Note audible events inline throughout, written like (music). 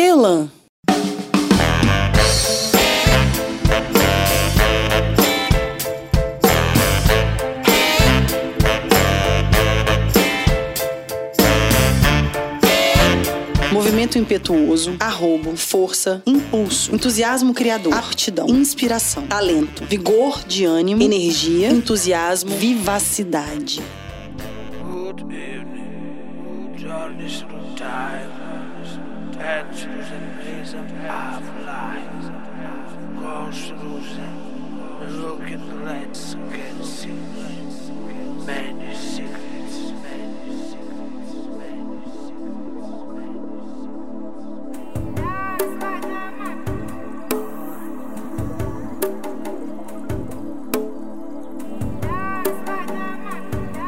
que Elan? Movimento impetuoso, arrobo, força, impulso, entusiasmo criador, aptidão, inspiração, talento, vigor de ânimo, energia, entusiasmo, vivacidade. In ways of life, goes through them, look at the lights, can see many secrets, many secrets, many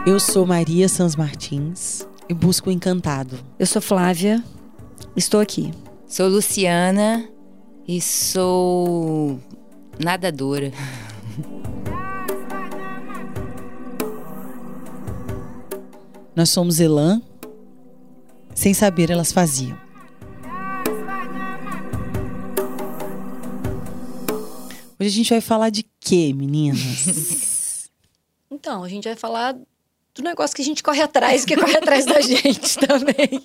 Eu sou Maria Sans Martins e busco o encantado. Eu sou Flávia, estou aqui. Sou Luciana e sou nadadora. (laughs) Nós somos Elan. Sem saber, elas faziam. Hoje a gente vai falar de quê, meninas? (laughs) (laughs) Então, a gente vai falar do negócio que a gente corre atrás, que corre atrás da (laughs) gente também.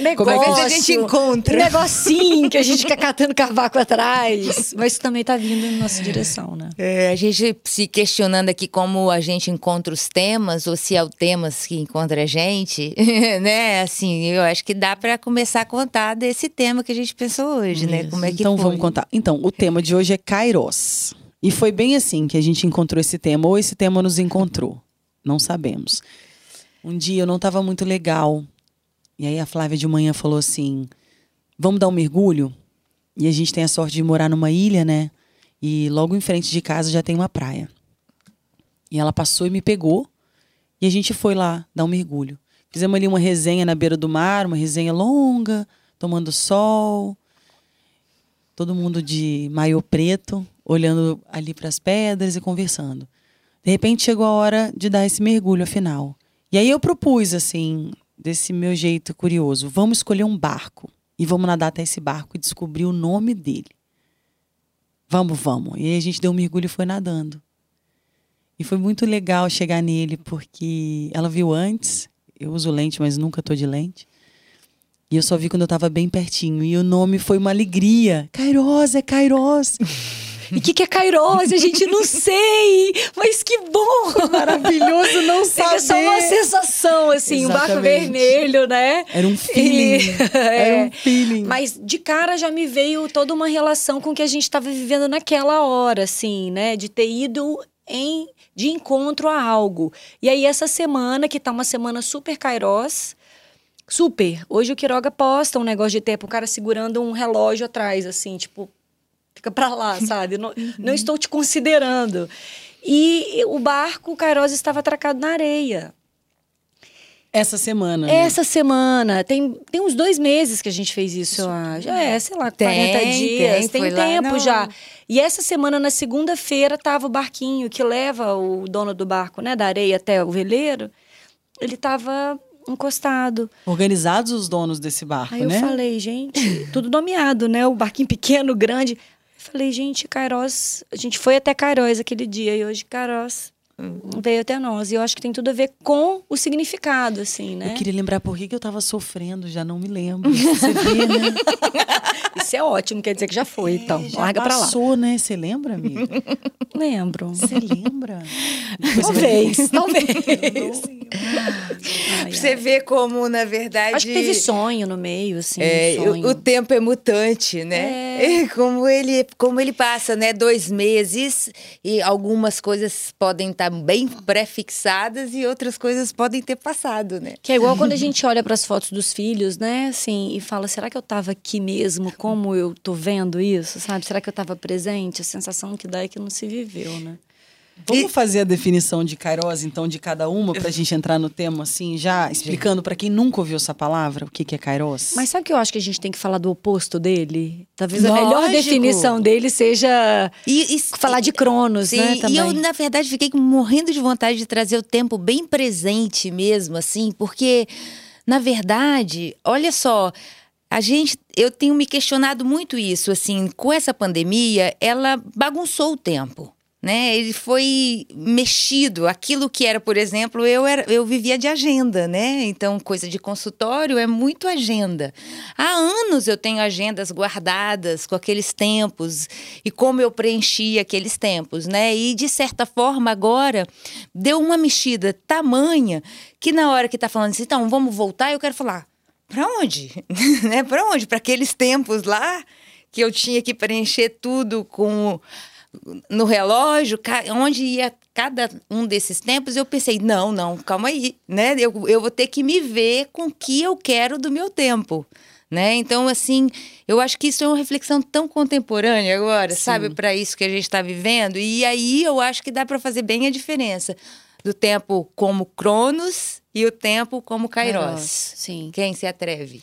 Negócio, Como é que a gente encontra? Um negocinho que a gente fica catando cavaco atrás. Mas isso também tá vindo na nossa direção, né? É, a gente se questionando aqui como a gente encontra os temas, ou se é o temas que encontra a gente, (laughs) né? Assim, eu acho que dá para começar a contar desse tema que a gente pensou hoje, né? Como é que então foi? vamos contar. Então, o tema de hoje é Kairos. E foi bem assim que a gente encontrou esse tema, ou esse tema nos encontrou. Não sabemos. Um dia eu não estava muito legal. E aí a Flávia de manhã falou assim: vamos dar um mergulho? E a gente tem a sorte de morar numa ilha, né? E logo em frente de casa já tem uma praia. E ela passou e me pegou. E a gente foi lá dar um mergulho. Fizemos ali uma resenha na beira do mar, uma resenha longa, tomando sol. Todo mundo de maiô preto, olhando ali para as pedras e conversando. De repente chegou a hora de dar esse mergulho afinal. E aí eu propus assim, desse meu jeito curioso, vamos escolher um barco e vamos nadar até esse barco e descobrir o nome dele. Vamos, vamos. E aí a gente deu um mergulho e foi nadando. E foi muito legal chegar nele porque ela viu antes. Eu uso lente, mas nunca tô de lente. E eu só vi quando eu tava bem pertinho. E o nome foi uma alegria. Kairos, é Kairos. (laughs) E o que, que é Kairos? A gente não sei, mas que bom! (laughs) Maravilhoso não É saber. só uma sensação, assim, um barco Exatamente. vermelho, né? Era um feeling. E- (laughs) Era um É. feeling. Mas de cara já me veio toda uma relação com o que a gente estava vivendo naquela hora, assim, né? De ter ido em de encontro a algo. E aí, essa semana, que tá uma semana super Kairos, super. Hoje o Quiroga posta um negócio de tempo, o cara segurando um relógio atrás, assim, tipo, fica pra lá, (laughs) sabe? Não, não estou te considerando. E o barco, o Kairos, estava atracado na areia. Essa semana. né? Essa semana, tem, tem uns dois meses que a gente fez isso, eu acho. É, sei lá, Tem, 40 dias. tem, Tem, lá tempo no- já. E essa semana, na segunda-feira, tava o barquinho que leva o dono do barco, né, da areia até o veleiro. Ele tava encostado. Organizados os donos desse barco, Aí eu né? falei, gente, tudo nomeado, né? O barquinho (laughs) pequeno, grande. Falei, gente, Kairos. A gente foi até Kairos aquele dia e hoje Kairos veio até nós. E eu acho que tem tudo a ver com o significado, assim, né? Eu queria lembrar por que, que eu tava sofrendo, já não me lembro. Você vê, né? (laughs) Isso é ótimo, quer dizer que já foi, então. Já Larga pra lá. passou, né? Você lembra, amiga? Lembro. Você lembra? Talvez, talvez. (laughs) Ai, Você ai. vê como, na verdade. Acho que teve sonho no meio, assim. É, um o, sonho. o tempo é mutante, né? É. (laughs) Como ele, como ele passa, né? Dois meses e algumas coisas podem estar bem pré-fixadas e outras coisas podem ter passado, né? Que é igual quando a gente olha para as fotos dos filhos, né? Assim, e fala: será que eu tava aqui mesmo? Como eu tô vendo isso? Sabe? Será que eu tava presente? A sensação que dá é que não se viveu, né? Vamos fazer a definição de Kairos, então, de cada uma, pra gente entrar no tema, assim, já explicando pra quem nunca ouviu essa palavra, o que, que é Kairos? Mas sabe que eu acho que a gente tem que falar do oposto dele? Talvez a melhor Lógico. definição dele seja E, e- falar de Cronos, Sim, né? Também. e eu, na verdade, fiquei morrendo de vontade de trazer o tempo bem presente mesmo, assim, porque, na verdade, olha só, a gente, eu tenho me questionado muito isso, assim, com essa pandemia, ela bagunçou o tempo. Né? Ele foi mexido. Aquilo que era, por exemplo, eu era, eu vivia de agenda, né? Então, coisa de consultório é muito agenda. Há anos eu tenho agendas guardadas com aqueles tempos e como eu preenchi aqueles tempos, né? E de certa forma agora deu uma mexida tamanha que na hora que tá falando assim, então vamos voltar, eu quero falar, para onde? (laughs) né? Para onde? Para aqueles tempos lá que eu tinha que preencher tudo com no relógio, onde ia cada um desses tempos, eu pensei, não, não, calma aí, né? Eu, eu vou ter que me ver com o que eu quero do meu tempo. Né? Então, assim, eu acho que isso é uma reflexão tão contemporânea agora, Sim. sabe, para isso que a gente está vivendo. E aí eu acho que dá para fazer bem a diferença do tempo como Cronos e o tempo como Kairos. Kairos. Sim. Quem se atreve?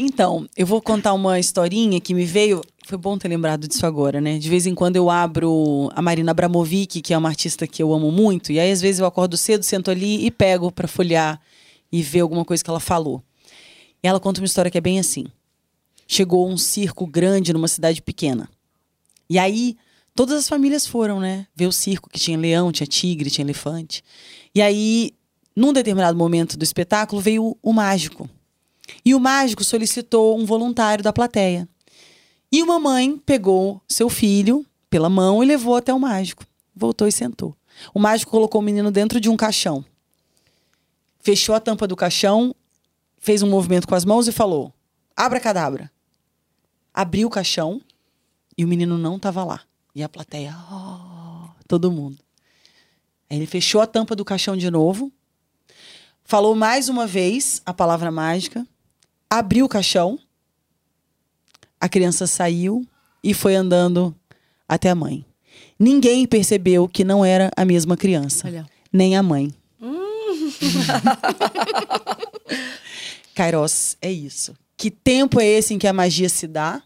Então, eu vou contar uma historinha que me veio. Foi bom ter lembrado disso agora, né? De vez em quando eu abro a Marina Abramovic, que é uma artista que eu amo muito, e aí às vezes eu acordo cedo, sento ali e pego para folhear e ver alguma coisa que ela falou. E ela conta uma história que é bem assim. Chegou um circo grande numa cidade pequena. E aí todas as famílias foram, né? Ver o circo que tinha leão, tinha tigre, tinha elefante. E aí, num determinado momento do espetáculo, veio o, o mágico e o mágico solicitou um voluntário da plateia. E uma mãe pegou seu filho pela mão e levou até o mágico. Voltou e sentou. O mágico colocou o menino dentro de um caixão. Fechou a tampa do caixão, fez um movimento com as mãos e falou: Abra cadabra. Abriu o caixão e o menino não estava lá. E a plateia, oh, todo mundo. Aí ele fechou a tampa do caixão de novo, falou mais uma vez a palavra mágica abriu o caixão, a criança saiu e foi andando até a mãe. Ninguém percebeu que não era a mesma criança, Olha. nem a mãe. Hum. (laughs) Kairos, é isso. Que tempo é esse em que a magia se dá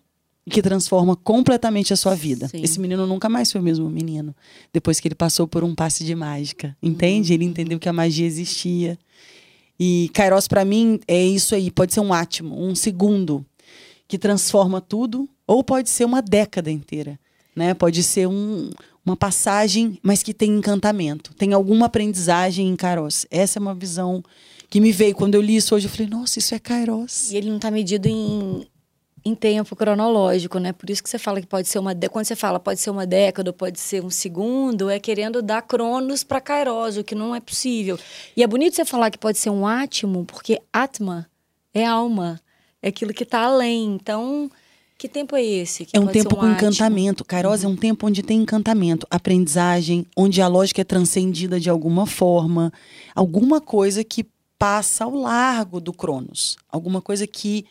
e que transforma completamente a sua vida? Sim. Esse menino nunca mais foi o mesmo menino depois que ele passou por um passe de mágica. Entende? Hum. Ele entendeu que a magia existia e Kairos, para mim, é isso aí. Pode ser um átimo, um segundo que transforma tudo, ou pode ser uma década inteira. Né? Pode ser um, uma passagem, mas que tem encantamento. Tem alguma aprendizagem em Kairos. Essa é uma visão que me veio. Quando eu li isso hoje, eu falei, nossa, isso é Kairos. E ele não está medido em, em tempo cronológico, né? Por isso que você fala que pode ser uma quando você fala pode ser uma década, pode ser um segundo, é querendo dar cronos para Kairos, o que não é possível. E é bonito você falar que pode ser um átimo, porque atma é alma, é aquilo que está além. Então, que tempo é esse? é um tempo um com átimo? encantamento. Kairos uhum. é um tempo onde tem encantamento, aprendizagem, onde a lógica é transcendida de alguma forma, alguma coisa que passa ao largo do Cronos, alguma coisa que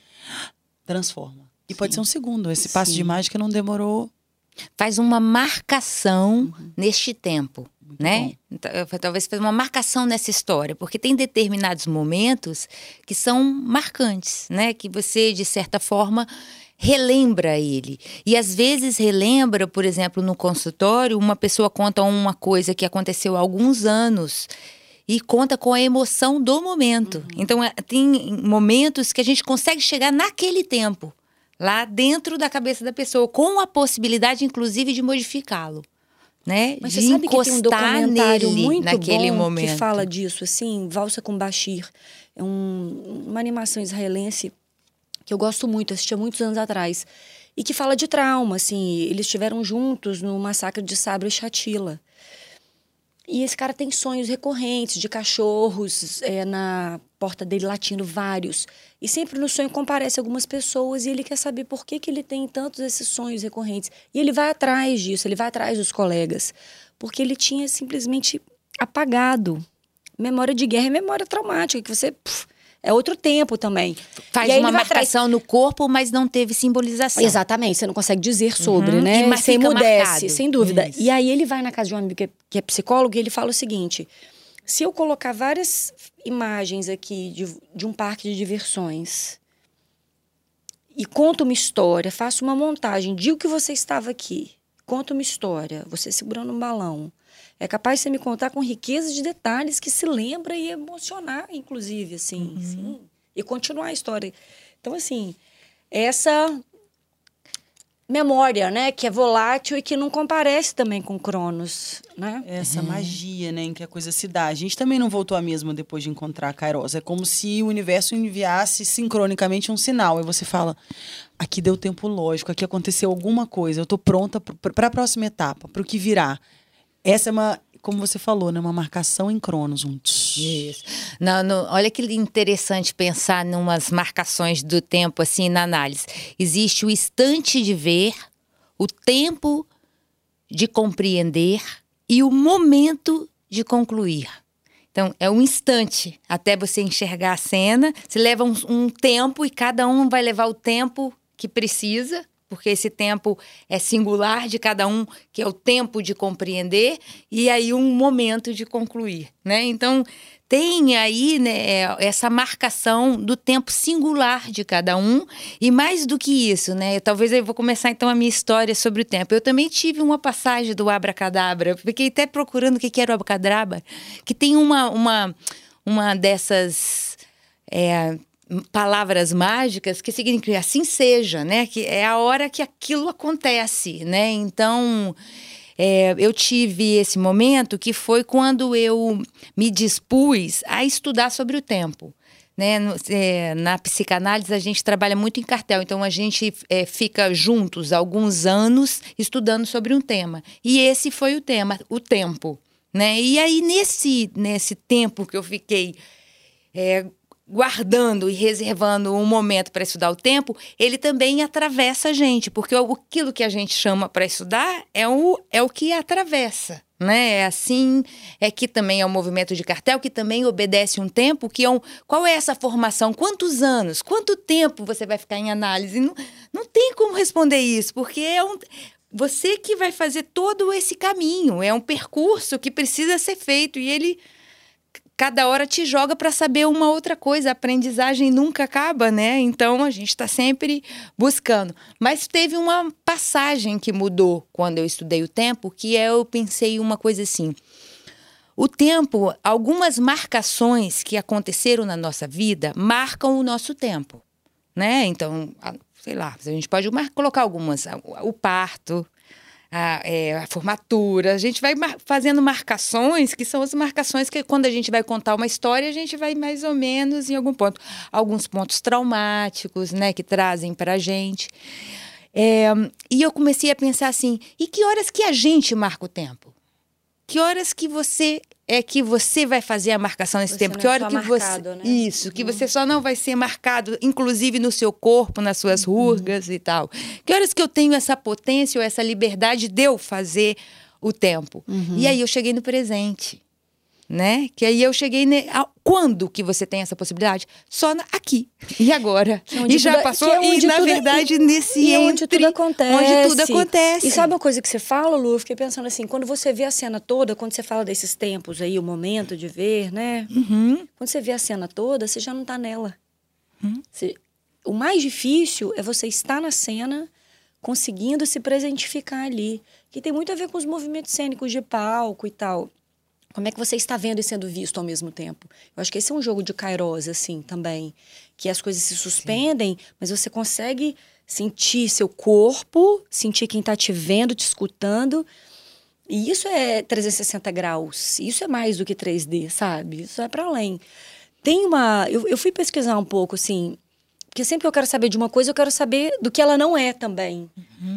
transforma. E Sim. pode ser um segundo. Esse passo Sim. de mágica não demorou. Faz uma marcação uhum. neste tempo. Muito né? Então, talvez faz uma marcação nessa história, porque tem determinados momentos que são marcantes, né? Que você, de certa forma, relembra ele. E às vezes relembra, por exemplo, no consultório, uma pessoa conta uma coisa que aconteceu há alguns anos e conta com a emoção do momento. Uhum. Então, é, tem momentos que a gente consegue chegar naquele tempo, lá dentro da cabeça da pessoa, com a possibilidade, inclusive, de modificá-lo. Né? Mas de você sabe que tem um documentário nele, muito naquele bom momento. que fala disso, assim, Valsa com Bashir. É um, uma animação israelense que eu gosto muito, assisti há muitos anos atrás. E que fala de trauma, assim, eles estiveram juntos no massacre de Sabra e Shatila. E esse cara tem sonhos recorrentes de cachorros é, na porta dele latindo vários. E sempre no sonho comparece algumas pessoas e ele quer saber por que, que ele tem tantos esses sonhos recorrentes. E ele vai atrás disso, ele vai atrás dos colegas. Porque ele tinha simplesmente apagado. Memória de guerra é memória traumática, que você puf, é outro tempo também. Faz uma marcação no corpo, mas não teve simbolização. Exatamente, você não consegue dizer sobre, uhum. né? E, mas sem mudece, sem dúvida. Isso. E aí ele vai na casa de um amigo que é, que é psicólogo e ele fala o seguinte: se eu colocar várias imagens aqui de, de um parque de diversões e conto uma história, faço uma montagem, digo que você estava aqui, conta uma história, você segurando um balão é capaz de você me contar com riqueza de detalhes que se lembra e emocionar, inclusive, assim, uhum. sim, e continuar a história. Então, assim, essa memória, né, que é volátil e que não comparece também com Cronos, né? Essa magia, né, em que a coisa se dá. A gente também não voltou a mesma depois de encontrar a Kairos. É como se o universo enviasse sincronicamente um sinal. E você fala, aqui deu tempo lógico, aqui aconteceu alguma coisa, eu tô pronta para a próxima etapa, para o que virá. Essa é uma, como você falou, né, uma marcação em Cronos. Um. Isso. Não, não, olha que interessante pensar numas marcações do tempo assim na análise. Existe o instante de ver, o tempo de compreender e o momento de concluir. Então, é um instante até você enxergar a cena. Você leva um, um tempo e cada um vai levar o tempo que precisa, porque esse tempo é singular de cada um, que é o tempo de compreender, e aí um momento de concluir, né? Então, tem aí né, essa marcação do tempo singular de cada um, e mais do que isso, né? Talvez eu vou começar então a minha história sobre o tempo. Eu também tive uma passagem do Abracadabra, fiquei até procurando o que era o Abracadabra, que tem uma, uma, uma dessas. É, palavras mágicas que significa assim seja, né? Que é a hora que aquilo acontece, né? Então, é, eu tive esse momento que foi quando eu me dispus a estudar sobre o tempo. Né? No, é, na psicanálise, a gente trabalha muito em cartel, então a gente é, fica juntos alguns anos estudando sobre um tema. E esse foi o tema, o tempo. Né? E aí, nesse, nesse tempo que eu fiquei é, guardando e reservando um momento para estudar o tempo, ele também atravessa a gente, porque aquilo que a gente chama para estudar é o, é o que atravessa. Né? É assim, é que também é um movimento de cartel, que também obedece um tempo, que é um. Qual é essa formação? Quantos anos? Quanto tempo você vai ficar em análise? Não, não tem como responder isso, porque é um. Você que vai fazer todo esse caminho, é um percurso que precisa ser feito e ele cada hora te joga para saber uma outra coisa. A aprendizagem nunca acaba, né? Então a gente está sempre buscando. Mas teve uma passagem que mudou quando eu estudei o tempo, que é eu pensei uma coisa assim. O tempo, algumas marcações que aconteceram na nossa vida marcam o nosso tempo, né? Então, sei lá, a gente pode colocar algumas, o parto, a, é, a, formatura. A gente vai mar fazendo marcações, que são as marcações que, quando a gente vai contar uma história, a gente vai mais ou menos em algum ponto. Alguns pontos traumáticos, né, que trazem para a gente. É, e eu comecei a pensar assim: e que horas que a gente marca o tempo? Que horas que você é que você vai fazer a marcação nesse Você tempo? Que hora que marcado, você né? isso, que você só não vai ser marcado, inclusive no seu corpo, nas suas rugas e tal. Que horas que eu tenho essa potência ou essa liberdade de eu fazer o tempo? E aí eu cheguei no presente. Né? Que aí eu cheguei. Ne... Quando que você tem essa possibilidade? Só na- aqui. E agora? É e já tudo- passou. é e na verdade, nesse e é onde entre- tudo acontece. Onde tudo acontece. E sabe uma coisa que você fala, Lu? Eu fiquei pensando assim, quando você vê a cena toda, quando você fala desses tempos aí, o momento de ver, né? Uhum. Quando você vê a cena toda, você já não tá nela. Você- o mais difícil é você estar na cena, conseguindo se presentificar ali. Que tem muito a ver com os movimentos cênicos de palco e tal. Como é que você está vendo e sendo visto ao mesmo tempo? Eu acho que esse é um jogo de Kairos, assim, também. Que as coisas se suspendem, mas você consegue sentir seu corpo, sentir quem está te vendo, te escutando. E isso é 360 graus. Isso é mais do que 3D, sabe? Isso é para além. Tem uma. Eu, eu fui pesquisar um pouco, assim. Porque sempre que eu quero saber de uma coisa, eu quero saber do que ela não é também.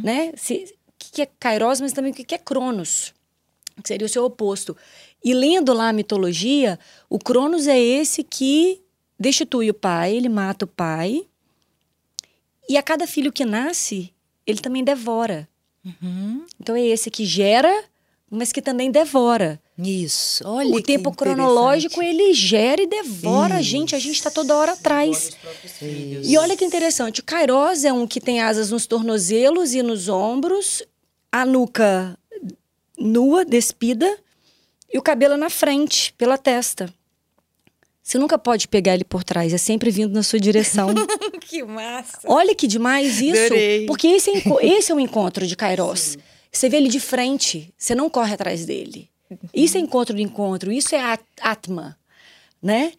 Né? Se, o que é Kairos, mas também o que que é Cronos que seria o seu oposto. E lendo lá a mitologia, o Cronos é esse que destitui o pai, ele mata o pai. E a cada filho que nasce, ele também devora. Uhum. Então é esse que gera, mas que também devora. Isso. Olha o tempo cronológico, ele gera e devora a gente. A gente está toda hora atrás. E olha que interessante, o Kairos é um que tem asas nos tornozelos e nos ombros, a nuca nua, despida, e o cabelo na frente, pela testa. Você nunca pode pegar ele por trás, é sempre vindo na sua direção. (laughs) que massa. Olha que demais isso. Adorei. Porque esse é, esse é um encontro de Kairos. Você vê ele de frente, você não corre atrás dele. Isso é encontro de encontro, isso é at- Atma, né?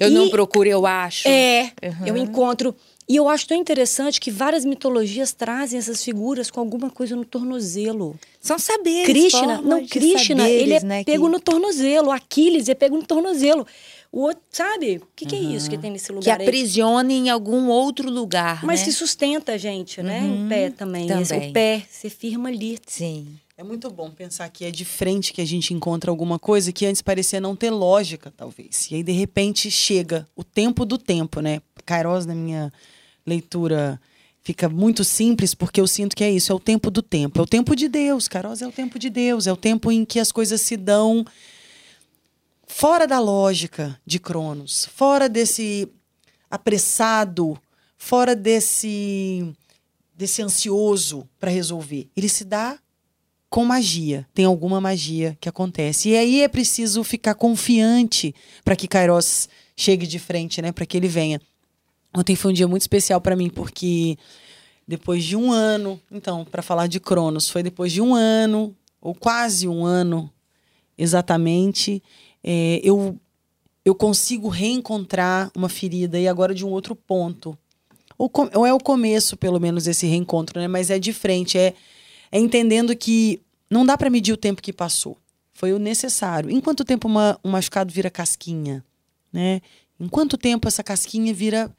Eu não E- procuro, eu acho. é, Uhum. eu encontro. E eu acho tão interessante que várias mitologias trazem essas figuras com alguma coisa no tornozelo. São saberes. Krishna, não, Krishna, saberes, ele é né, pego que, no tornozelo. Aquiles é pego no tornozelo. O outro, sabe? O que, que é isso que tem nesse que lugar aí? aprisiona em algum outro lugar. Mas né? que sustenta a gente, né? Em pé também. Também. o pé, você firma ali. Sim. É muito bom pensar que é de frente que a gente encontra alguma coisa que antes parecia não ter lógica, talvez. E aí, de repente, chega o tempo do tempo, né? Kairos, na minha leitura, fica muito simples, porque eu sinto que é isso, é o tempo do tempo. É o tempo de Deus. Kairos é o tempo de Deus. É o tempo em que as coisas se dão fora da lógica de Cronos, fora desse apressado, fora desse desse ansioso para resolver. Ele se dá com magia. Tem alguma magia que acontece. E aí é preciso ficar confiante para que Kairos chegue de frente, né, para que ele venha. Ontem foi um dia muito especial para mim porque depois de um ano, então, para falar de Cronos, foi depois de um ano ou quase um ano exatamente, é, eu eu consigo reencontrar uma ferida e agora de um outro ponto. Ou, ou é o começo, pelo menos, esse reencontro, né? Mas é de frente, é, é entendendo que não dá para medir o tempo que passou. Foi o necessário. Em quanto tempo uma- um machucado vira casquinha, né? Em quanto tempo essa casquinha vira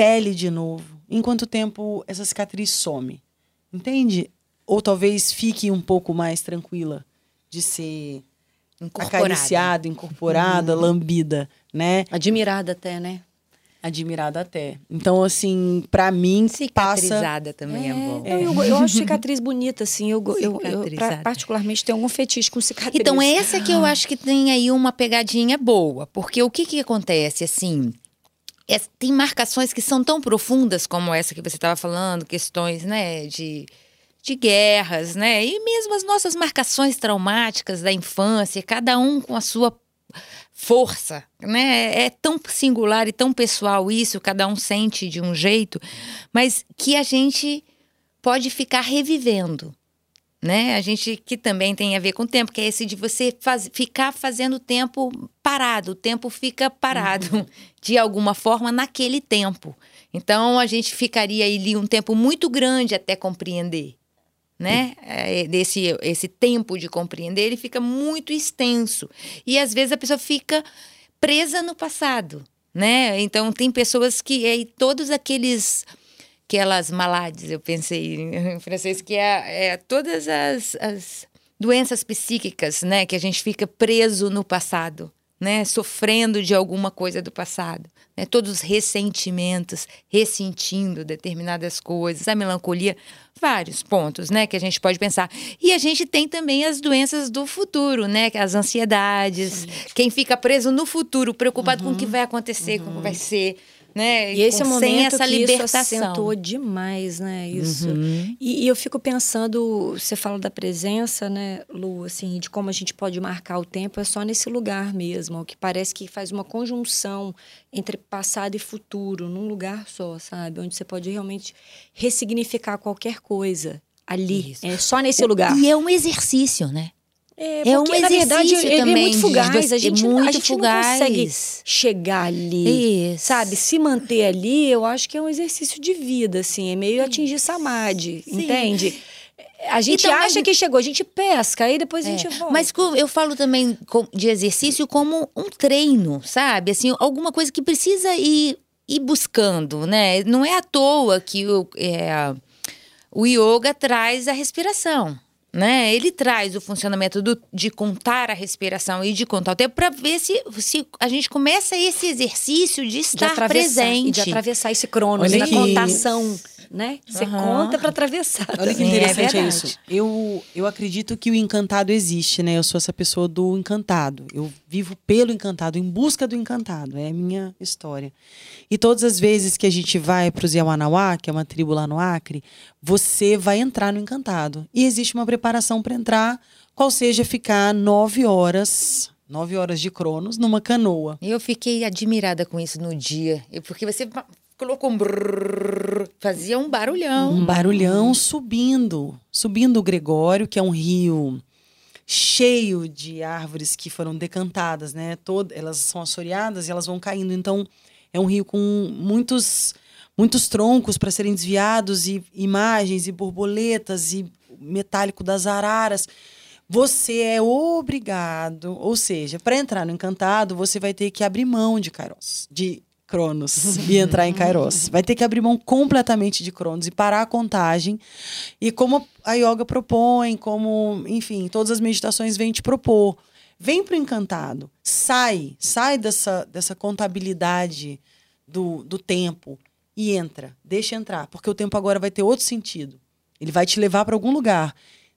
pele de novo? Em quanto tempo essa cicatriz some? Entende? Ou talvez fique um pouco mais tranquila de ser Incorporada. acariciada, incorporada, lambida, né? Admirada até, né? Admirada até. Então, assim, pra mim, passa. Cicatrizada também é, bom. Não, eu, eu acho (laughs) cicatriz bonita, assim. Eu, eu, eu, pra- particularmente, tenho algum fetiche com cicatriz. Então, essa que eu acho que tem aí uma pegadinha boa. Porque o que que acontece, assim... é- tem marcações que são tão profundas como essa que você estava falando, questões, né, de, de guerras, né? E mesmo as nossas marcações traumáticas da infância, cada um com a sua força, né? É tão singular e tão pessoal isso, cada um sente de um jeito, mas que a gente pode ficar revivendo né? A gente que também tem a ver com o tempo, que é esse de você faz- ficar fazendo o tempo parado, o tempo fica parado (laughs) de alguma forma naquele tempo. Então a gente ficaria ali um tempo muito grande até compreender, né? É, Desse esse tempo de compreender, ele fica muito extenso. E às vezes a pessoa fica presa no passado, né? Então tem pessoas que aí todos aqueles aquelas malades, eu pensei em (laughs) francês, que é, é todas as, as doenças psíquicas, né? Que a gente fica preso no passado, né? Sofrendo de alguma coisa do passado. Né? Todos os ressentimentos, ressentindo determinadas coisas, a melancolia, vários pontos, né? Que a gente pode pensar. E a gente tem também as doenças do futuro, né? As ansiedades, quem fica preso no futuro, preocupado com o que vai acontecer, com o que vai ser. Né? E esse é o momento sem essa que isso libertação. acentuou demais, né? Isso. Uhum. E, e eu fico pensando, você fala da presença, né, Lu, assim, de como a gente pode marcar o tempo, é só nesse lugar mesmo, que parece que faz uma conjunção entre passado e futuro, num lugar só, sabe? Onde você pode realmente ressignificar qualquer coisa ali. Isso. É só nesse lugar. E é um exercício, né? É, É um porque, na verdade, ele é também muito de fugaz. A gente, é não- a muito gente não consegue fugaz. chegar ali. Isso. Sabe, se manter ali, eu acho que é um exercício de vida, assim. É meio atingir samadhi, Sim. entende? A gente Então, acha mas- que chegou, a gente pesca, aí depois a É, gente volta. Mas eu falo também de exercício como um treino, sabe? Assim, alguma coisa que precisa ir, ir buscando, né? Não é à toa que o, é, o yoga traz a respiração. Né? Ele traz o funcionamento do- de contar a respiração e de contar o tempo para ver se, se a gente começa esse exercício de de estar atravessar, presente. E de atravessar esse na que- contação, né? Você Aham. conta para atravessar. Olha que é interessante é, verdade. isso. Eu, eu acredito que o encantado existe, né? Eu sou essa pessoa do encantado. Eu vivo pelo encantado, em busca do encantado. É a minha história. E todas as vezes que a gente vai para os Yawanawá, que é uma tribo lá no Acre, você vai entrar no encantado. E existe uma preparação para entrar, qual seja ficar nove horas, nove horas de cronos, numa canoa. Eu fiquei admirada com isso no dia, porque você colocou um brrr, fazia um barulhão. Um barulhão subindo, subindo o Gregório, que é um rio cheio de árvores que foram decantadas, né? Todo, elas são assoreadas e elas vão caindo. Então, é um rio com muitos muitos troncos para serem desviados e imagens e borboletas e metálico das araras. Você é obrigado, ou seja, para entrar no encantado, você vai ter que abrir mão de Kairos, de Cronos e entrar em Kairos. Vai ter que abrir mão completamente de Cronos e parar a contagem. E como a yoga propõe, como, enfim, todas as meditações vêm te propor. Vem pro encantado. Sai, sai dessa, dessa contabilidade do, do tempo e entra. Deixa entrar, porque o tempo agora vai ter outro sentido. Ele vai te levar para algum lugar.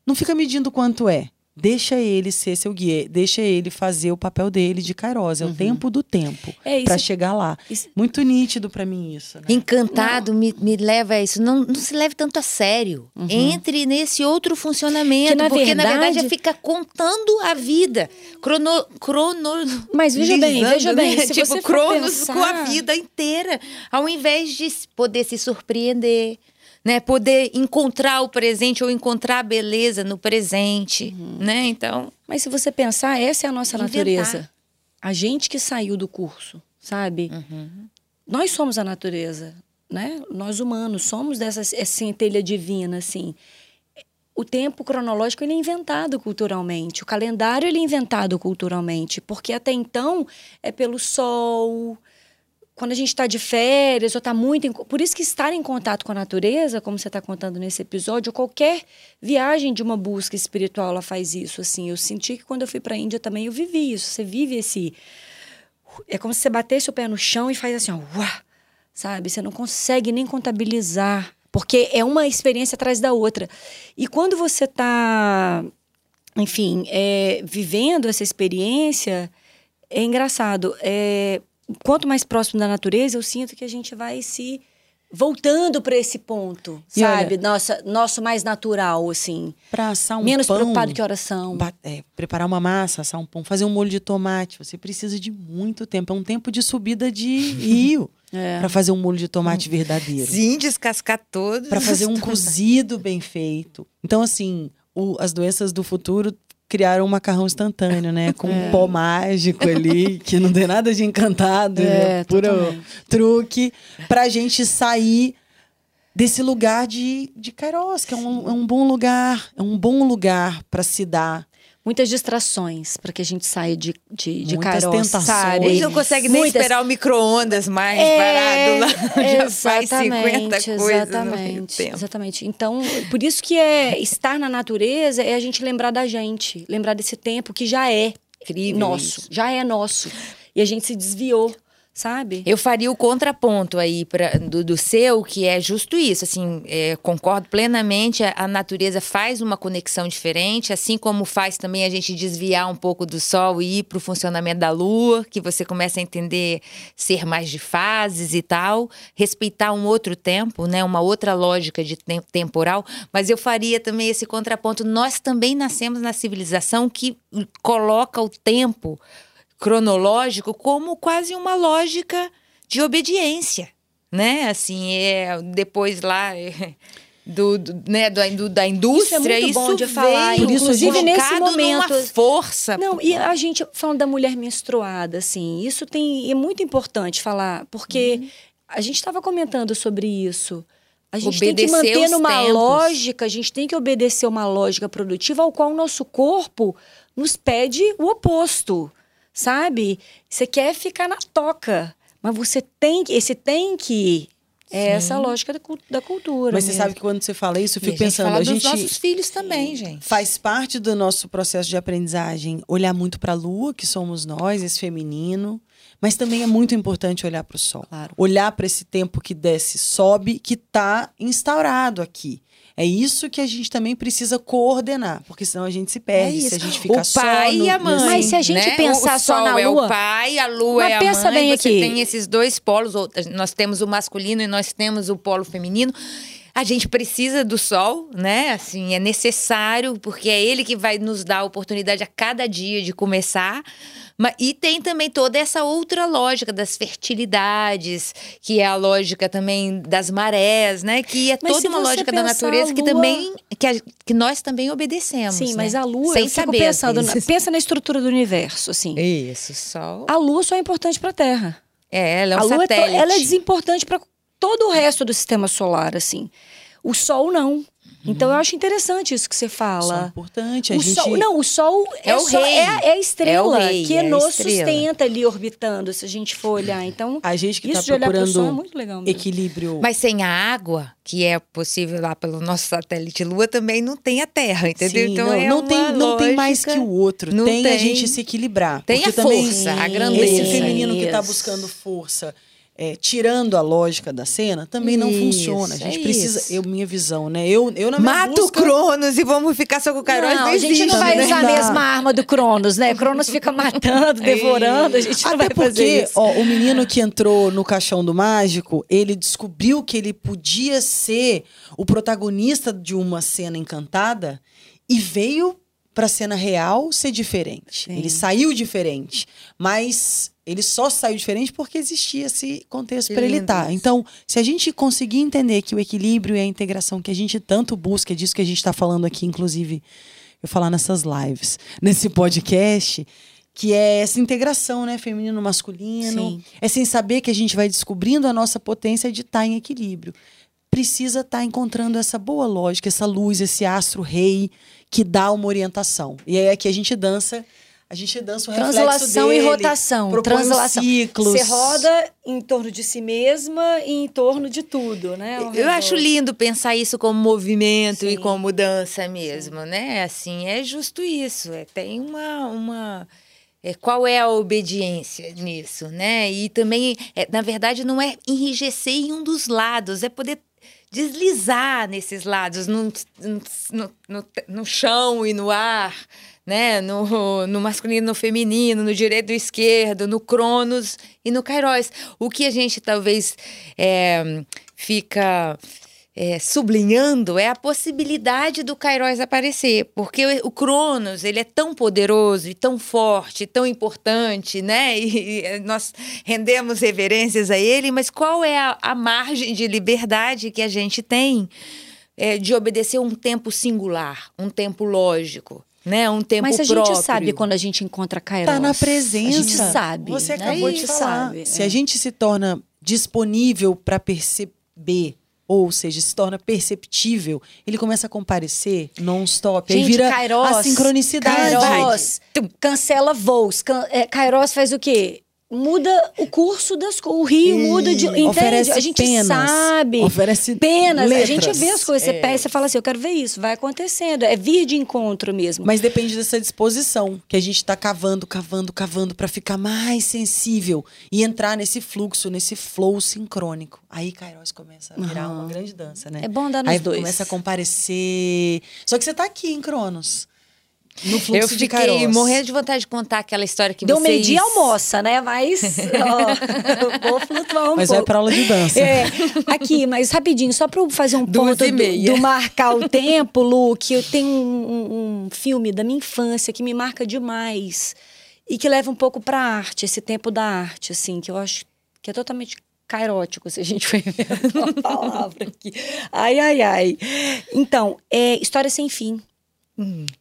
Não fica medindo quanto é. Deixa ele ser seu guia, deixa ele fazer o papel dele de Kairos. É o tempo do tempo É, isso- para chegar lá. isso- Muito nítido para mim isso, né? Encantado me, me leva a isso. Não, não se leve tanto a sério. Entre nesse outro funcionamento. Que, na porque, na verdade, verdade- é ficar contando a vida. Crono, crono, Mas veja bem, veja bem, né? se tipo, você cronos pensar- com a vida inteira. Ao invés de poder se surpreender. Né, poder encontrar o presente ou encontrar a beleza no presente, Uhum. né? Então, Mas se você pensar, essa é a nossa Inventar. natureza. A gente que saiu do curso, sabe? Uhum. Nós somos a natureza, né? Nós humanos somos dessa essa centelha divina, assim. O tempo cronológico ele é inventado culturalmente, o calendário ele é inventado culturalmente, porque até então é pelo sol, quando a gente está de férias ou está muito. em Por isso que estar em contato com a natureza, como você está contando nesse episódio, ou qualquer viagem de uma busca espiritual, ela faz isso. Assim, eu senti que quando eu fui para a Índia também eu vivi isso. Você vive esse. É como se você batesse o pé no chão e faz assim, ó, uá, sabe? Você não consegue nem contabilizar, porque é uma experiência atrás da outra. E quando você está, enfim, é, vivendo essa experiência, é engraçado. É, quanto mais próximo da natureza, eu sinto que a gente vai se voltando para esse ponto, E olha- sabe? Nossa, nosso mais natural, assim. Para assar um Menos pão, preocupado que oração. é, preparar uma massa, assar um pão, fazer um molho de tomate, você precisa de muito tempo. É um tempo de subida de (laughs) rio É. para fazer um molho de tomate verdadeiro. sim, descascar todos. para fazer um (laughs) cozido bem feito. Então, assim, o- as doenças do futuro criaram um macarrão instantâneo, né? Com um pó mágico ali, que não tem nada de encantado, né? É, Puro totalmente. truque, pra gente sair desse lugar de, de Kairos, que é um, é um bom lugar, é um bom lugar para se dar. Muitas distrações para que a gente saia de, de, de Muitas Kairos, tentações. sabe? Eles não conseguem nem Muitas- esperar o micro-ondas mais É, parado lá. (laughs) Já faz 50 exatamente, coisas exatamente, tempo. Exatamente. Então, por isso que é estar na natureza é a gente lembrar da gente, lembrar desse tempo que já é Incrível nosso, isso. já é nosso. E a gente se desviou, sabe? Eu faria o contraponto aí pra, do, do seu, que é justo isso. Assim, é, concordo plenamente. A, a natureza faz uma conexão diferente, assim como faz também a gente desviar um pouco do sol e ir para o funcionamento da lua, que você começa a entender ser mais de fases e tal, respeitar um outro tempo, né, uma outra lógica de tem- temporal. Mas eu faria também esse contraponto. Nós também nascemos na civilização que coloca o tempo cronológico como quase uma lógica de obediência, né? Assim, é depois lá é, do, do- né, do, do- da indústria, muito isso, bom de falar, veio inclusive nesse momento- força. Não, e a gente falando da mulher menstruada, assim, isso tem é muito importante falar, porque Uhum. a gente estava comentando sobre isso. A gente tem que Obedecer manter os numa tempos. lógica, a gente tem que obedecer uma lógica produtiva ao qual o nosso corpo nos pede o oposto, sabe? Você quer ficar na toca, mas você tem que, esse tem que é essa a lógica da, da cultura. Mas você mesmo. sabe que quando você fala isso, eu E a fico gente pensando, a gente nossos filhos também, gente. faz parte do nosso processo de aprendizagem olhar muito para a lua, que somos nós, esse feminino, mas também é muito importante olhar para o sol. Claro. Olhar para esse tempo que desce, sobe, que está instaurado aqui. É isso que a gente também precisa coordenar, porque senão a gente se perde, É se a gente fica o só pai no- e a mãe. Mas se a gente né? pensar o só na é lua- o pai, a lua é a pensa mãe. bem você aqui. tem esses dois polos. Nós temos o masculino e nós temos o polo feminino. A gente precisa do sol, né? Assim, é necessário, porque é ele que vai nos dar a oportunidade a cada dia de começar. E tem também toda essa outra lógica das fertilidades, que é a lógica também das marés, né? Que é Mas toda uma lógica da natureza a que lua- também que, a- que nós também obedecemos. Sim, né? mas a lua, Sem eu saber, pensando, vezes. pensa na estrutura do universo, assim. Isso, sol. A lua só é importante para a Terra. É, ela é um a lua é satélite. ela é desimportante para todo o resto do sistema solar, assim. O Sol não. Então eu acho interessante isso que você Isso é fala. importante. A O gente... sol, não, o Sol é, É o só- rei. é, a- é a estrela É o rei, que é a nos estrela. sustenta ali orbitando, se a gente for olhar. Então, A gente que isso está de olhar pro procurando Sol é muito legal mesmo. equilíbrio. Mas sem a água, que é possível lá pelo nosso satélite Lua, também não tem a Terra, entendeu? Sim, então não, é não tem, não tem mais que o outro. Não tem, a tem. gente se equilibrar. Tem a também força, a Esse grandeza. feminino que está Isso. buscando força, é, tirando a lógica da cena, também não Isso, funciona. A gente é precisa, isso. eu minha visão, né? Eu, eu na minha Mata busca, o Cronos e vamos ficar só com o Cairóis. não, não a gente não existe, vai né? usar a Não mesma arma do Cronos, né? Cronos fica (laughs) matando, devorando, a gente não Até vai fazer porque, isso. ó, o menino que entrou no caixão do mágico, ele descobriu que ele podia ser o protagonista de uma cena encantada e veio pra cena real ser diferente. Sim. Ele saiu diferente, mas ele só saiu diferente porque existia esse contexto para ele lindo estar. Então, se a gente conseguir entender que o equilíbrio e a integração que a gente tanto busca, é disso que a gente está falando aqui, inclusive, eu falar nessas lives, (laughs) nesse podcast, que é essa integração, né, feminino masculino, Sim. é sem saber que a gente vai descobrindo a nossa potência de estar em equilíbrio. Precisa estar encontrando essa boa lógica, essa luz, esse astro rei que dá uma orientação. E aí aqui a gente dança, a gente dança o reflexo Translação dele, e rotação. Translação. ciclos. Você roda em torno de si mesma e em torno de tudo, né? Eu redor. acho lindo pensar isso como movimento e Sim. como mudança mesmo, né? Assim, é justo isso. É, tem uma. uma é, qual é a obediência nisso, né? E também, é, na verdade, não é enrijecer em um dos lados, é poder deslizar nesses lados, no, no, no, no chão e no ar, né? No, no masculino, no feminino, no direito e esquerdo, no Cronos e no Kairos. O que a gente talvez é, fica é, sublinhando é a possibilidade do Kairos aparecer, porque o, Cronos ele é tão poderoso e tão forte, tão importante, né? (laughs) E, e nós rendemos reverências a ele, mas qual é a, a margem de liberdade que a gente tem é, de obedecer um tempo singular, um tempo lógico? Né, um tempo Mas a próprio. gente sabe quando a gente encontra Kairos. Tá na presença. A gente sabe. Você né? acabou A de falar. sabe, Se é. a gente se torna disponível para perceber, ou seja, se torna perceptível, ele começa a comparecer non-stop. Aí vira Kairos, a sincronicidade. Kairos cancela voos. Can, é, Kairos faz o quê? Muda o curso das coisas. O rio muda de. Entende? a gente penas, sabe. oferece penas. A gente letras. vê as coisas. Você É. pega e você fala assim: eu quero ver isso. Vai acontecendo. É vir de encontro mesmo. Mas depende dessa disposição que a gente está cavando, cavando, cavando para ficar mais sensível e entrar nesse fluxo, nesse flow sincrônico. Aí Kairos começa a virar Aham. uma grande dança, né? É bom andar nos Aí dois. começa a comparecer. Só que você tá aqui em Cronos. No fluxo Eu de fiquei Kairos. morrendo de vontade de contar aquela história que Deu vocês... meio-dia almoça, né? Mas. (laughs) ó, vou flutuar um Mas pouco. vai pra aula de dança. É, aqui, mas rapidinho, só para eu fazer um Duas ponto e do, do marcar o tempo, Lu, que eu tenho um, um- filme da minha infância que me marca demais e que leva um pouco para arte, esse tempo da arte, assim, que eu acho que é totalmente cairótico, se a gente for ver uma palavra aqui. Ai, ai, ai. Então, é História Sem Fim,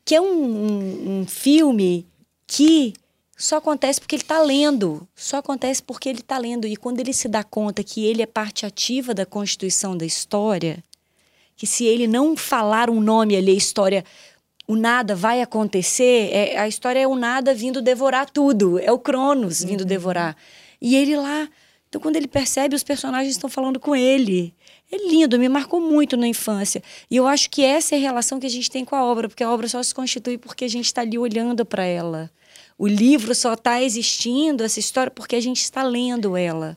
que é um, um- um filme que só acontece porque ele está lendo. Só acontece porque ele está lendo. E quando ele se dá conta que ele é parte ativa da constituição da história, que se ele não falar um nome ali, a história, o nada vai acontecer, é- a história é o nada vindo devorar tudo. É o Cronos vindo devorar. E ele lá. Então, quando ele percebe, os personagens estão falando com ele. É lindo, me marcou muito na infância. E eu acho que essa é a relação que a gente tem com a obra, porque a obra só se constitui porque a gente está ali olhando para ela. O livro só está existindo, essa história, porque a gente está lendo ela.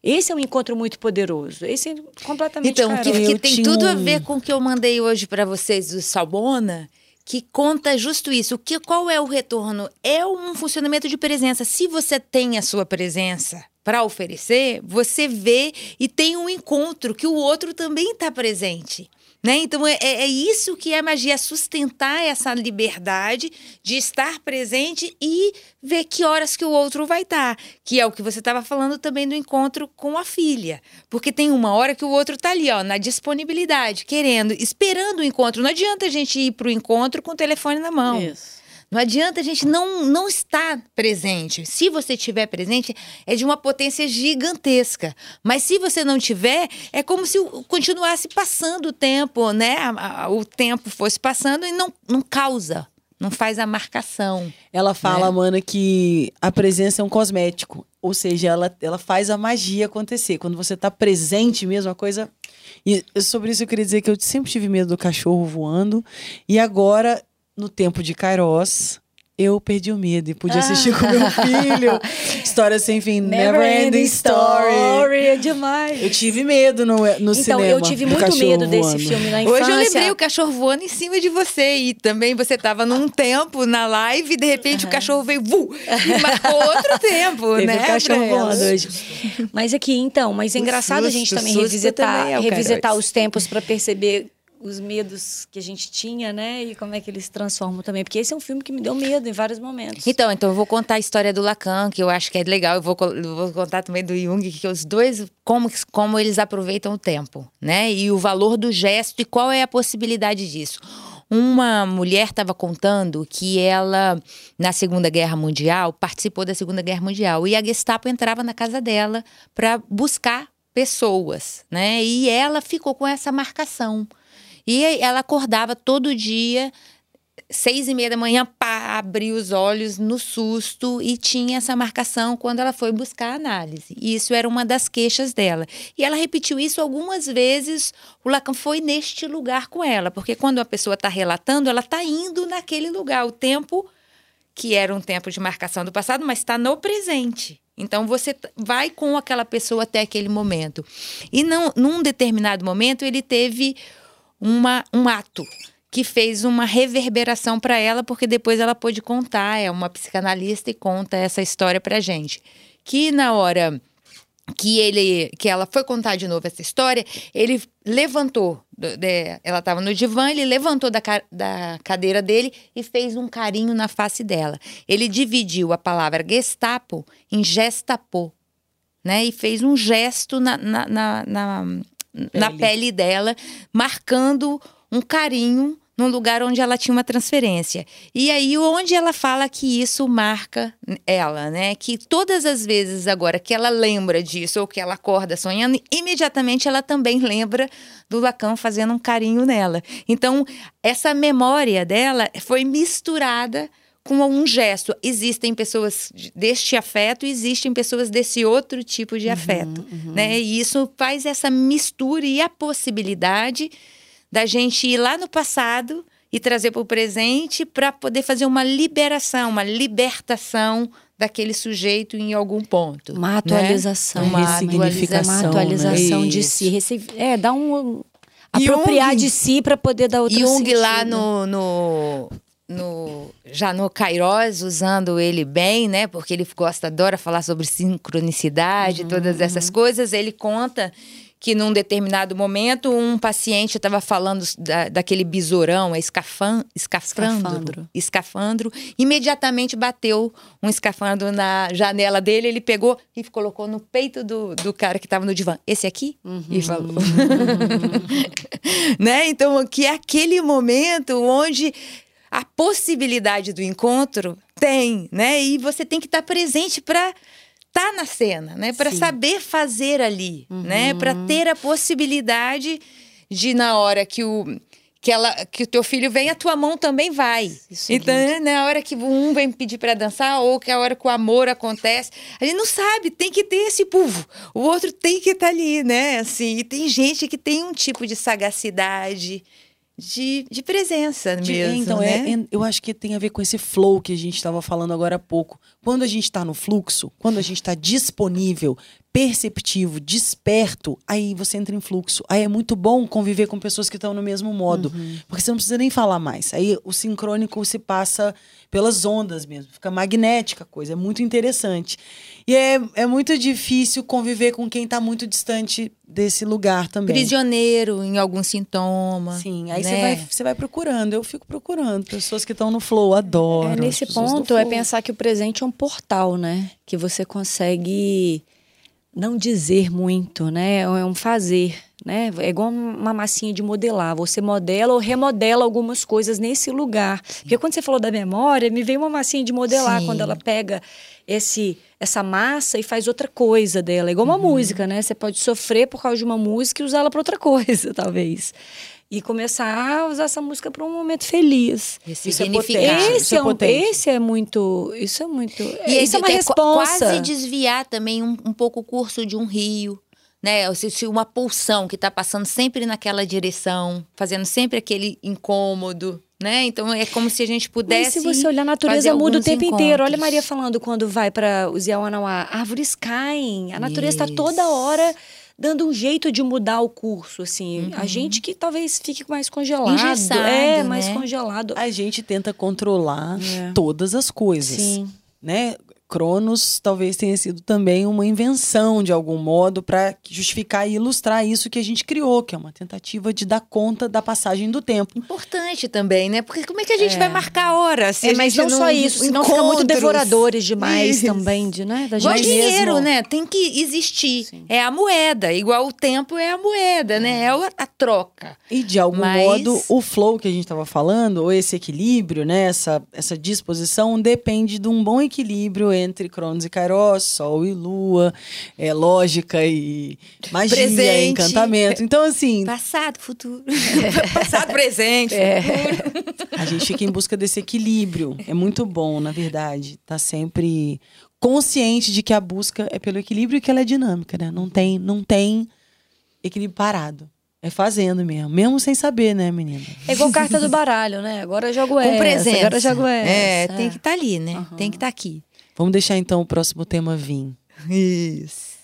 Esse é um encontro muito poderoso. Esse é completamente Então, que, que tem tinha tudo a ver com o que eu mandei hoje para vocês do Salbona, que conta justo isso. O que, qual é o retorno? É um funcionamento de presença. Se você tem a sua presença para oferecer, você vê e tem um encontro que o outro também está presente. Né? Então, é, é é isso que é magia, é sustentar essa liberdade de estar presente e ver que horas que o outro vai estar. Que é o que você estava falando também do encontro com a filha. Porque tem uma hora que o outro está ali, ó, na disponibilidade, querendo, esperando o encontro. Não adianta a gente ir para o encontro com o telefone na mão. Isso. Não adianta a gente não, não estar presente. Se você estiver presente, é de uma potência gigantesca. Mas se você não tiver, é como se continuasse passando o tempo, né? O tempo fosse passando e não, não causa, não faz a marcação. Ela fala, Né? mana, que a presença é um cosmético. Ou seja, ela, ela faz a magia acontecer. Quando você tá presente mesmo, a coisa. E sobre isso eu queria dizer que eu sempre tive medo do cachorro voando. E agora, no tempo de Kairos, eu perdi o medo e pude assistir com meu filho. (laughs) História sem fim, never, ending story. é demais. Eu tive medo no, no então, cinema. eu tive muito medo desse voando. filme na infância. Hoje eu lembrei o cachorro voando em cima de você. E também você estava num tempo na live e de repente o cachorro veio vu, e marcou outro (laughs) tempo, Teve né? um cachorro voando hoje. Mas aqui, então, mas é O engraçado a gente susto, também susto revisitar, também é o revisitar os tempos para perceber os medos que a gente tinha, né? E como é que eles se transformam também. Porque esse é um filme que me deu medo em vários momentos. Então, então eu vou contar a história do Lacan, que eu acho que é legal. Eu vou, vou contar também do Jung, que os dois, como, como eles aproveitam o tempo, né? E o valor do gesto e qual é a possibilidade disso. Uma mulher estava contando que ela, na Segunda Guerra Mundial, participou da Segunda Guerra Mundial. E a Gestapo entrava na casa dela para buscar pessoas, né? E ela ficou com essa marcação. E ela acordava todo dia seis e meia da manhã, pá, abriu os olhos no susto e tinha essa marcação quando ela foi buscar a análise. E isso era uma das queixas dela. E ela repetiu isso algumas vezes. O Lacan foi neste lugar com ela, porque quando a pessoa está relatando, ela está indo naquele lugar. O tempo que era um tempo de marcação do passado, mas está no presente. Então você vai com aquela pessoa até aquele momento. E não, num determinado momento ele teve uma, um ato que fez uma reverberação para ela, porque depois ela pôde contar, é uma psicanalista e conta essa história pra gente. Que na hora que ele que ela foi contar de novo essa história, ele levantou, de- ela estava no divã, ele levantou da, da cadeira dele e fez um carinho na face dela. Ele dividiu a palavra Gestapo em gestapo, né? E fez um gesto na, na, na, na, na Pele. pele dela, marcando um carinho num lugar onde ela tinha uma transferência. E aí, onde ela fala que isso marca ela, né? Que todas as vezes agora que ela lembra disso ou que ela acorda sonhando, imediatamente ela também lembra do Lacan fazendo um carinho nela. Então, essa memória dela foi misturada com um gesto. Existem pessoas de- deste afeto e existem pessoas desse outro tipo de afeto, né? E isso faz essa mistura e a possibilidade da gente ir lá no passado e trazer para o presente para poder fazer uma liberação, uma libertação daquele sujeito em algum ponto. Uma né? atualização. Uma ressignificação, Uma né? atualização de Isso. si. É, dar um. Jung- Apropriar de si para poder dar outro Jung sentido. lá no, no, no- já no Kairos, usando ele bem, né? Porque ele gosta, adora falar sobre sincronicidade, Uhum, todas essas coisas. Ele conta que num determinado momento um paciente estava falando da, daquele besourão, é escafan, escafandro, Escafandro. escafandro, imediatamente bateu um escafandro na janela dele, ele pegou e colocou no peito do, do cara que estava no divã. Esse aqui? E falou. (laughs) né? Então, que é aquele momento onde a possibilidade do encontro tem, né? E você tem que estar presente para estar na cena, né? Para saber fazer ali, né? Para ter a possibilidade de na hora que o que, ela, que o teu filho vem, a tua mão também vai. Isso é então, né, na hora que um vem pedir para dançar, ou que a hora que o amor acontece, a gente não sabe, tem que ter esse povo. O outro tem que estar ali, né? Assim, e tem gente que tem um tipo de sagacidade, de, de presença De- mesmo. então, né? é- é- eu acho que tem a ver com esse flow que a gente estava falando agora há pouco. Quando a gente está no fluxo, quando a gente está disponível, perceptivo, desperto, aí você entra em fluxo. Aí é muito bom conviver com pessoas que estão no mesmo modo. Porque você não precisa nem falar mais. Aí o sincrônico se passa pelas ondas mesmo. Fica magnética a coisa. É muito interessante. E é, é muito difícil conviver com quem está muito distante desse lugar também. Prisioneiro em algum sintoma. Sim, aí né? você vai, você vai procurando. Eu fico procurando pessoas que estão no flow, adoro. É, nesse ponto é pensar que o presente é um portal, né? Que você consegue não dizer muito, né? É um fazer. né? É igual uma massinha de modelar. Você modela ou remodela algumas coisas nesse lugar. Porque quando você falou da memória, me veio uma massinha de modelar Sim. quando ela pega esse essa massa e faz outra coisa dela. É igual uma música, né? Você pode sofrer por causa de uma música e usá-la para outra (laughs) coisa, talvez. E começar a usar essa música para um momento feliz. Ressignificar. potente. Esse Isso é é, um, potente. esse é muito. Isso é muito. E isso é uma qua- resposta. Quase desviar também um, um pouco o curso de um rio. Né? Se, se uma pulsão que está passando sempre naquela direção, fazendo sempre aquele incômodo, né? Então é como se a gente Mas pudesse. se você olhar, a natureza muda o tempo inteiro. Olha a encontros. Maria falando quando vai para os Yawanawá. Árvores caem. A natureza está Isso. toda hora dando um jeito de mudar o curso, assim. Uhum. A gente que talvez fique mais congelado. Engessado, é, mais né? congelado. A gente tenta controlar É. todas as coisas. Sim. Né? Cronos talvez tenha sido também uma invenção de algum modo para justificar e ilustrar isso que a gente criou, que é uma tentativa de dar conta da passagem do tempo. Importante também, né? Porque como é que a gente vai marcar a hora? Se É, a mas gente não só isso, senão fica muito devoradores demais Isso. também, de, né? Da gente dinheiro, mesmo. né? Tem que existir. É a moeda. Igual o tempo é a moeda, né? É a, a troca. E de algum Mas- modo, o flow que a gente estava falando, ou esse equilíbrio, né, essa, essa disposição, depende de um bom equilíbrio entre Cronos e Kairos, Sol e Lua, é, lógica e magia, Presente. encantamento. Então, assim, Passado, futuro. (laughs) Passado, presente. a gente fica em busca desse equilíbrio. É muito bom, na verdade. Tá sempre consciente de que a busca é pelo equilíbrio e que ela é dinâmica, né? Não tem, não tem equilíbrio parado. É fazendo mesmo. Mesmo sem saber, né, menina? É igual carta do baralho, né? Agora eu jogo Com essa, presença. agora eu jogo essa. É, tem que estar ali, né? Tem que estar aqui. Vamos deixar então o próximo tema vir. Isso.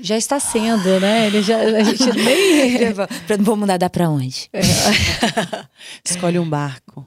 Já está sendo, né? Ele já, a gente (laughs) nem... Vamos nadar pra onde? (laughs) Escolhe um barco.